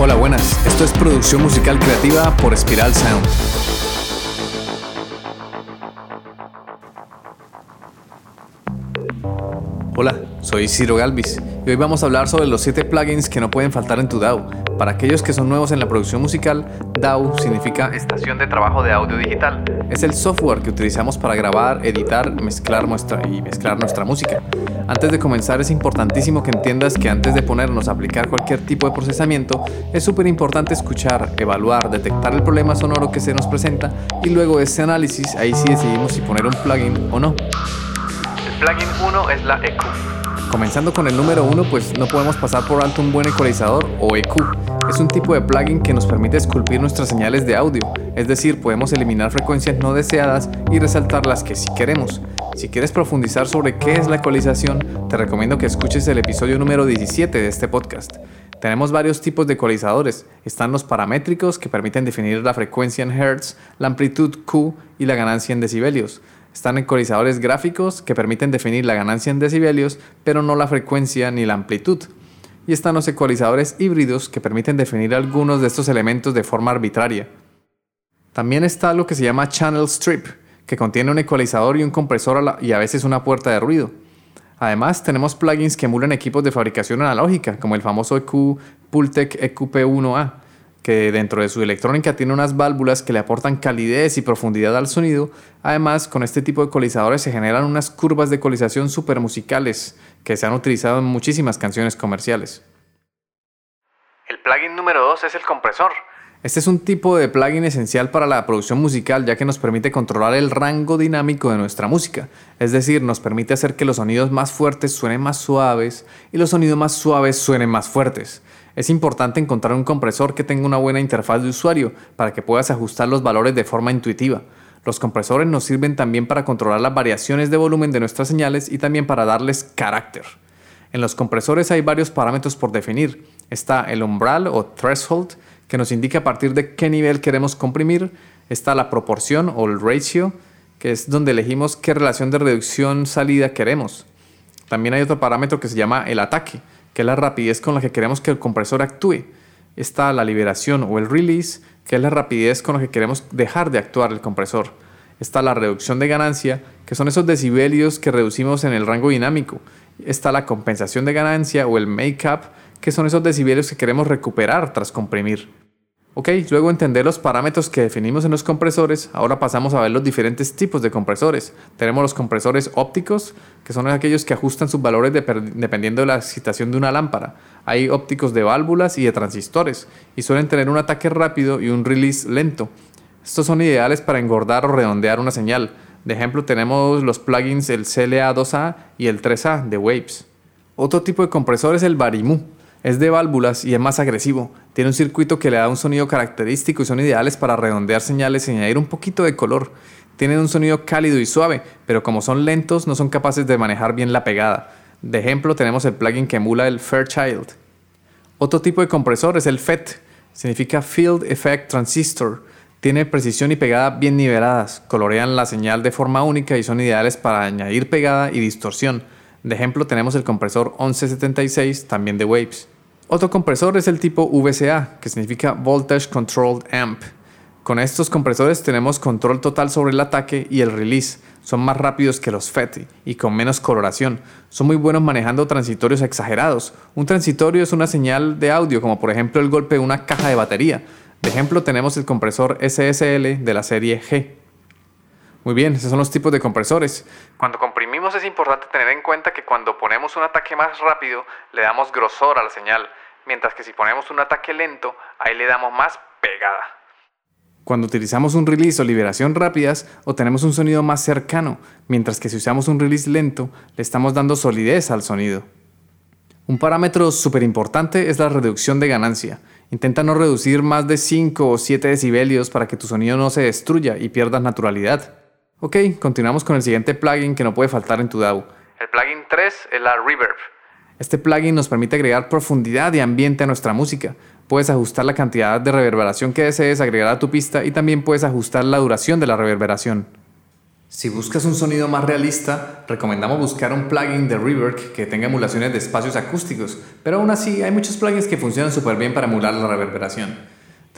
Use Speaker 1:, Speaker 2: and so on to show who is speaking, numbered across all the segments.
Speaker 1: Hola, buenas. Esto es producción musical creativa por Spiral Sound. Soy Ciro Galvis y hoy vamos a hablar sobre los 7 plugins que no pueden faltar en tu DAW. Para aquellos que son nuevos en la producción musical, DAW significa Estación de Trabajo de Audio Digital. Es el software que utilizamos para grabar, editar, mezclar nuestra y mezclar nuestra música. Antes de comenzar es importantísimo que entiendas que antes de ponernos a aplicar cualquier tipo de procesamiento, es súper importante escuchar, evaluar, detectar el problema sonoro que se nos presenta y luego de ese análisis ahí sí decidimos si poner un plugin o no. El plugin 1 es la EQ. Comenzando con el número 1, pues no podemos pasar por alto un buen ecualizador o EQ. Es un tipo de plugin que nos permite esculpir nuestras señales de audio, es decir, podemos eliminar frecuencias no deseadas y resaltar las que sí queremos. Si quieres profundizar sobre qué es la ecualización, te recomiendo que escuches el episodio número 17 de este podcast. Tenemos varios tipos de ecualizadores. Están los paramétricos que permiten definir la frecuencia en Hertz, la amplitud Q y la ganancia en decibelios. Están ecualizadores gráficos que permiten definir la ganancia en decibelios, pero no la frecuencia ni la amplitud. Y están los ecualizadores híbridos que permiten definir algunos de estos elementos de forma arbitraria. También está lo que se llama channel strip, que contiene un ecualizador y un compresor y a veces una puerta de ruido. Además, tenemos plugins que emulan equipos de fabricación analógica, como el famoso EQ Pultec EQP1A, que dentro de su electrónica tiene unas válvulas que le aportan calidez y profundidad al sonido. Además, con este tipo de ecualizadores se generan unas curvas de ecualización super musicales que se han utilizado en muchísimas canciones comerciales. El plugin número 2 es el compresor. Este es un tipo de plugin esencial para la producción musical ya que nos permite controlar el rango dinámico de nuestra música, es decir, nos permite hacer que los sonidos más fuertes suenen más suaves y los sonidos más suaves suenen más fuertes. Es importante encontrar un compresor que tenga una buena interfaz de usuario para que puedas ajustar los valores de forma intuitiva. Los compresores nos sirven también para controlar las variaciones de volumen de nuestras señales y también para darles carácter. En los compresores hay varios parámetros por definir. Está el umbral o threshold, que nos indica a partir de qué nivel queremos comprimir. Está la proporción o el ratio, que es donde elegimos qué relación de reducción-salida queremos. También hay otro parámetro que se llama el ataque, que es la rapidez con la que queremos que el compresor actúe. Está la liberación o el release, que es la rapidez con la que queremos dejar de actuar el compresor. Está la reducción de ganancia, que son esos decibelios que reducimos en el rango dinámico. Está la compensación de ganancia o el make-up, que son esos decibelios que queremos recuperar tras comprimir. Ok, luego entender los parámetros que definimos en los compresores, ahora pasamos a ver los diferentes tipos de compresores. Tenemos los compresores ópticos, que son aquellos que ajustan sus valores dependiendo de la excitación de una lámpara. Hay ópticos de válvulas y de transistores, y suelen tener un ataque rápido y un release lento. Estos son ideales para engordar o redondear una señal. De ejemplo, tenemos los plugins el CLA2A y el 3A de Waves. Otro tipo de compresor es el Barimu es de válvulas y es más agresivo. Tiene un circuito que le da un sonido característico y son ideales para redondear señales y añadir un poquito de color. Tienen un sonido cálido y suave, pero como son lentos no son capaces de manejar bien la pegada. De ejemplo tenemos el plugin que emula el Fairchild. Otro tipo de compresor es el FET, significa Field Effect Transistor. Tiene precisión y pegada bien niveladas, colorean la señal de forma única y son ideales para añadir pegada y distorsión. De ejemplo tenemos el compresor 1176, también de Waves. Otro compresor es el tipo VCA, que significa Voltage Controlled Amp. Con estos compresores tenemos control total sobre el ataque y el release. Son más rápidos que los FET y con menos coloración. Son muy buenos manejando transitorios exagerados. Un transitorio es una señal de audio, como por ejemplo el golpe de una caja de batería. De ejemplo tenemos el compresor SSL de la serie G. Muy bien, esos son los tipos de compresores. Cuando comprimimos es importante tener en cuenta que cuando ponemos un ataque más rápido le damos grosor a la señal, mientras que si ponemos un ataque lento ahí le damos más pegada. Cuando utilizamos un release o liberación rápidas obtenemos un sonido más cercano, mientras que si usamos un release lento le estamos dando solidez al sonido. Un parámetro súper importante es la reducción de ganancia. Intenta no reducir más de 5 o 7 decibelios para que tu sonido no se destruya y pierdas naturalidad. Ok, continuamos con el siguiente plugin que no puede faltar en tu DAW. El plugin 3 es la Reverb. Este plugin nos permite agregar profundidad y ambiente a nuestra música. Puedes ajustar la cantidad de reverberación que desees agregar a tu pista y también puedes ajustar la duración de la reverberación. Si buscas un sonido más realista, recomendamos buscar un plugin de Reverb que tenga emulaciones de espacios acústicos, pero aún así hay muchos plugins que funcionan súper bien para emular la reverberación.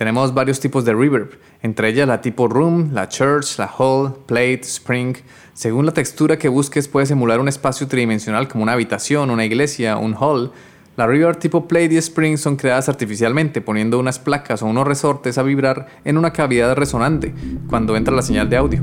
Speaker 1: Tenemos varios tipos de reverb, entre ellas la tipo Room, la Church, la Hall, Plate, Spring. Según la textura que busques puedes emular un espacio tridimensional como una habitación, una iglesia, un hall. La reverb tipo Plate y Spring son creadas artificialmente poniendo unas placas o unos resortes a vibrar en una cavidad resonante cuando entra la señal de audio.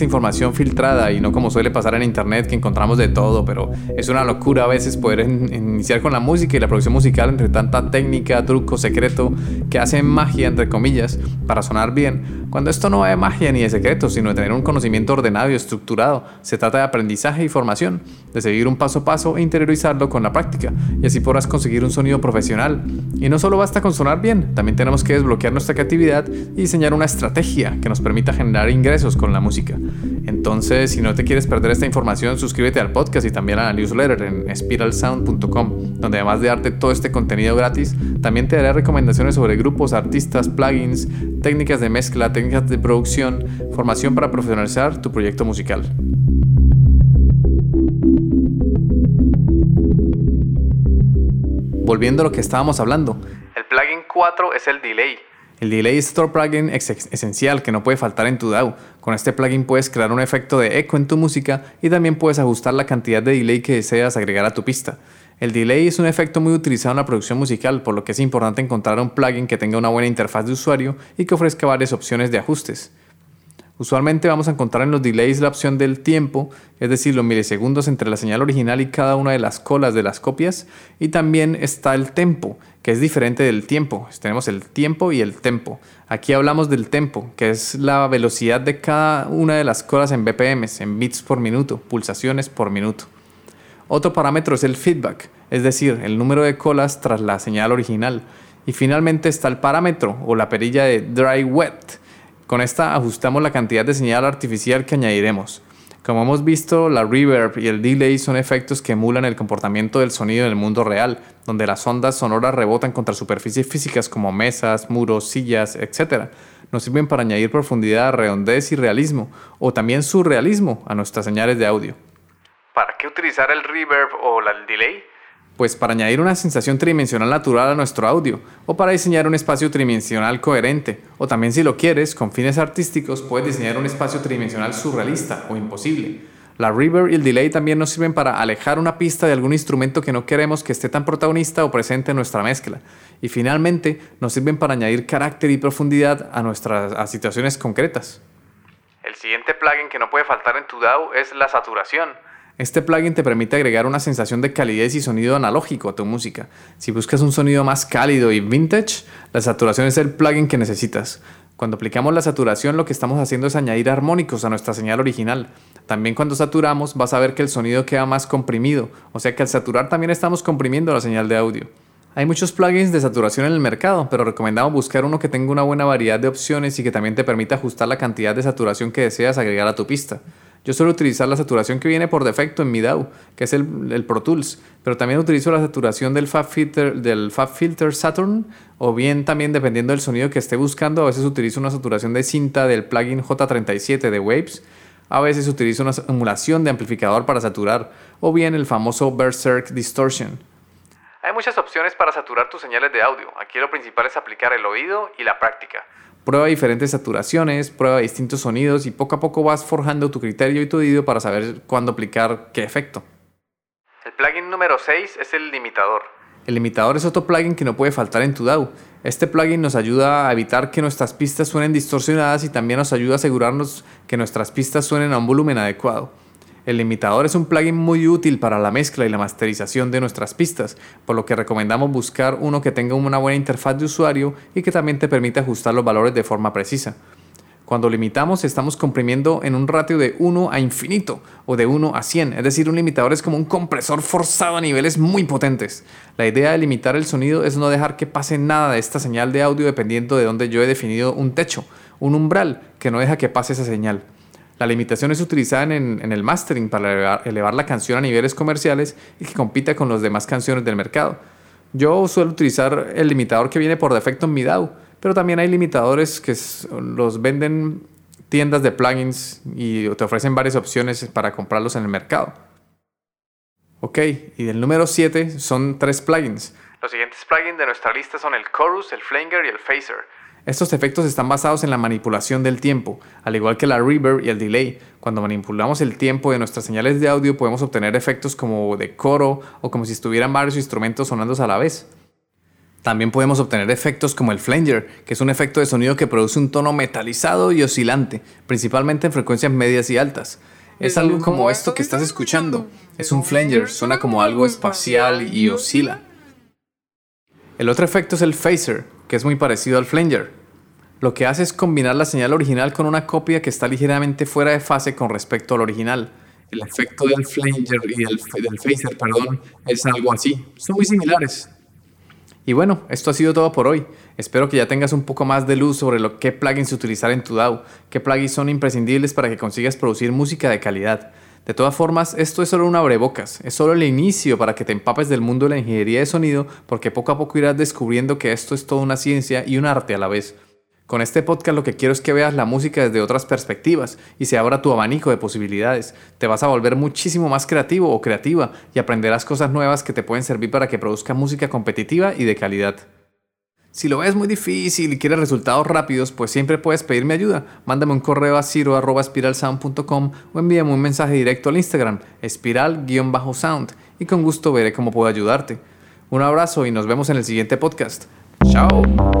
Speaker 1: esta información filtrada y no como suele pasar en internet que encontramos de todo, pero es una locura a veces poder iniciar con la música y la producción musical entre tanta técnica, truco, secreto que hacen magia entre comillas para sonar bien, cuando esto no va de magia ni de secreto, sino de tener un conocimiento ordenado y estructurado. Se trata de aprendizaje y formación, de seguir un paso a paso e interiorizarlo con la práctica, y así podrás conseguir un sonido profesional. Y no solo basta con sonar bien, también tenemos que desbloquear nuestra creatividad y diseñar una estrategia que nos permita generar ingresos con la música. Entonces, si no te quieres perder esta información, suscríbete al podcast y también a la newsletter en spiralsound.com, donde además de darte todo este contenido gratis, también te daré recomendaciones sobre grupos, artistas, plugins, técnicas de mezcla, técnicas de producción, formación para profesionalizar tu proyecto musical. Volviendo a lo que estábamos hablando, el plugin 4 es el delay el Delay Store plugin es esencial que no puede faltar en tu DAW. Con este plugin puedes crear un efecto de eco en tu música y también puedes ajustar la cantidad de delay que deseas agregar a tu pista. El delay es un efecto muy utilizado en la producción musical, por lo que es importante encontrar un plugin que tenga una buena interfaz de usuario y que ofrezca varias opciones de ajustes. Usualmente vamos a encontrar en los delays la opción del tiempo, es decir, los milisegundos entre la señal original y cada una de las colas de las copias, y también está el tempo, que es diferente del tiempo. Tenemos el tiempo y el tempo. Aquí hablamos del tempo, que es la velocidad de cada una de las colas en BPM, en bits por minuto, pulsaciones por minuto. Otro parámetro es el feedback, es decir, el número de colas tras la señal original. Y finalmente está el parámetro o la perilla de dry wet, con esta ajustamos la cantidad de señal artificial que añadiremos. Como hemos visto, la reverb y el delay son efectos que emulan el comportamiento del sonido en el mundo real, donde las ondas sonoras rebotan contra superficies físicas como mesas, muros, sillas, etc. Nos sirven para añadir profundidad, redondez y realismo, o también surrealismo a nuestras señales de audio.
Speaker 2: ¿Para qué utilizar el reverb o el delay?
Speaker 1: Pues para añadir una sensación tridimensional natural a nuestro audio, o para diseñar un espacio tridimensional coherente, o también si lo quieres, con fines artísticos, puedes diseñar un espacio tridimensional surrealista o imposible. La reverb y el delay también nos sirven para alejar una pista de algún instrumento que no queremos que esté tan protagonista o presente en nuestra mezcla. Y finalmente, nos sirven para añadir carácter y profundidad a nuestras situaciones concretas.
Speaker 2: El siguiente plugin que no puede faltar en tu DAW es la saturación.
Speaker 1: Este plugin te permite agregar una sensación de calidez y sonido analógico a tu música. Si buscas un sonido más cálido y vintage, la saturación es el plugin que necesitas. Cuando aplicamos la saturación lo que estamos haciendo es añadir armónicos a nuestra señal original. También cuando saturamos vas a ver que el sonido queda más comprimido, o sea que al saturar también estamos comprimiendo la señal de audio. Hay muchos plugins de saturación en el mercado, pero recomendamos buscar uno que tenga una buena variedad de opciones y que también te permita ajustar la cantidad de saturación que deseas agregar a tu pista. Yo suelo utilizar la saturación que viene por defecto en mi DAW, que es el, Pro Tools, pero también utilizo la saturación del Fab, Filter, del Saturn, o bien también dependiendo del sonido que esté buscando, a veces utilizo una saturación de cinta del plugin J37 de Waves, a veces utilizo una emulación de amplificador para saturar, o bien el famoso Berserk Distortion.
Speaker 2: Hay muchas opciones para saturar tus señales de audio. Aquí lo principal es aplicar el oído y la práctica.
Speaker 1: Prueba diferentes saturaciones, prueba distintos sonidos y poco a poco vas forjando tu criterio y tu oído para saber cuándo aplicar qué efecto.
Speaker 2: El plugin número 6 es el limitador.
Speaker 1: El limitador es otro plugin que no puede faltar en tu DAW. Este plugin nos ayuda a evitar que nuestras pistas suenen distorsionadas y también nos ayuda a asegurarnos que nuestras pistas suenen a un volumen adecuado. El limitador es un plugin muy útil para la mezcla y la masterización de nuestras pistas, por lo que recomendamos buscar uno que tenga una buena interfaz de usuario y que también te permite ajustar los valores de forma precisa. Cuando limitamos estamos comprimiendo en un ratio de 1 a infinito o de 1 a 100, es decir, un limitador es como un compresor forzado a niveles muy potentes. La idea de limitar el sonido es no dejar que pase nada de esta señal de audio dependiendo de donde yo he definido un techo, un umbral que no deja que pase esa señal. La limitación es utilizada en, el mastering para elevar, la canción a niveles comerciales y que compita con las demás canciones del mercado. Yo suelo utilizar el limitador que viene por defecto en mi DAW, pero también hay limitadores que los venden tiendas de plugins y te ofrecen varias opciones para comprarlos en el mercado. Ok, y el número 7 son tres plugins.
Speaker 2: Los siguientes plugins de nuestra lista son el Chorus, el Flanger y el Phaser.
Speaker 1: Estos efectos están basados en la manipulación del tiempo, al igual que la reverb y el delay. Cuando manipulamos el tiempo de nuestras señales de audio podemos obtener efectos como de coro o como si estuvieran varios instrumentos sonando a la vez. También podemos obtener efectos como el flanger, que es un efecto de sonido que produce un tono metalizado y oscilante, principalmente en frecuencias medias y altas. Es algo como esto que estás escuchando. Es un flanger, suena como algo espacial y oscila. El otro efecto es el phaser, que es muy parecido al flanger. Lo que hace es combinar la señal original con una copia que está ligeramente fuera de fase con respecto al original. El efecto del flanger y del, phaser, perdón, es algo así. Son muy similares. Y bueno, esto ha sido todo por hoy. Espero que ya tengas un poco más de luz sobre lo que plugins utilizar en tu DAW, qué plugins son imprescindibles para que consigas producir música de calidad. De todas formas, esto es solo un abrebocas, es solo el inicio para que te empapes del mundo de la ingeniería de sonido, porque poco a poco irás descubriendo que esto es toda una ciencia y un arte a la vez. Con este podcast lo que quiero es que veas la música desde otras perspectivas y se abra tu abanico de posibilidades. Te vas a volver muchísimo más creativo o creativa y aprenderás cosas nuevas que te pueden servir para que produzcas música competitiva y de calidad. Si lo ves muy difícil y quieres resultados rápidos, pues siempre puedes pedirme ayuda. Mándame un correo a ciro.espiralsound.com o envíame un mensaje directo al Instagram, espiral-sound, y con gusto veré cómo puedo ayudarte. Un abrazo y nos vemos en el siguiente podcast. ¡Chao!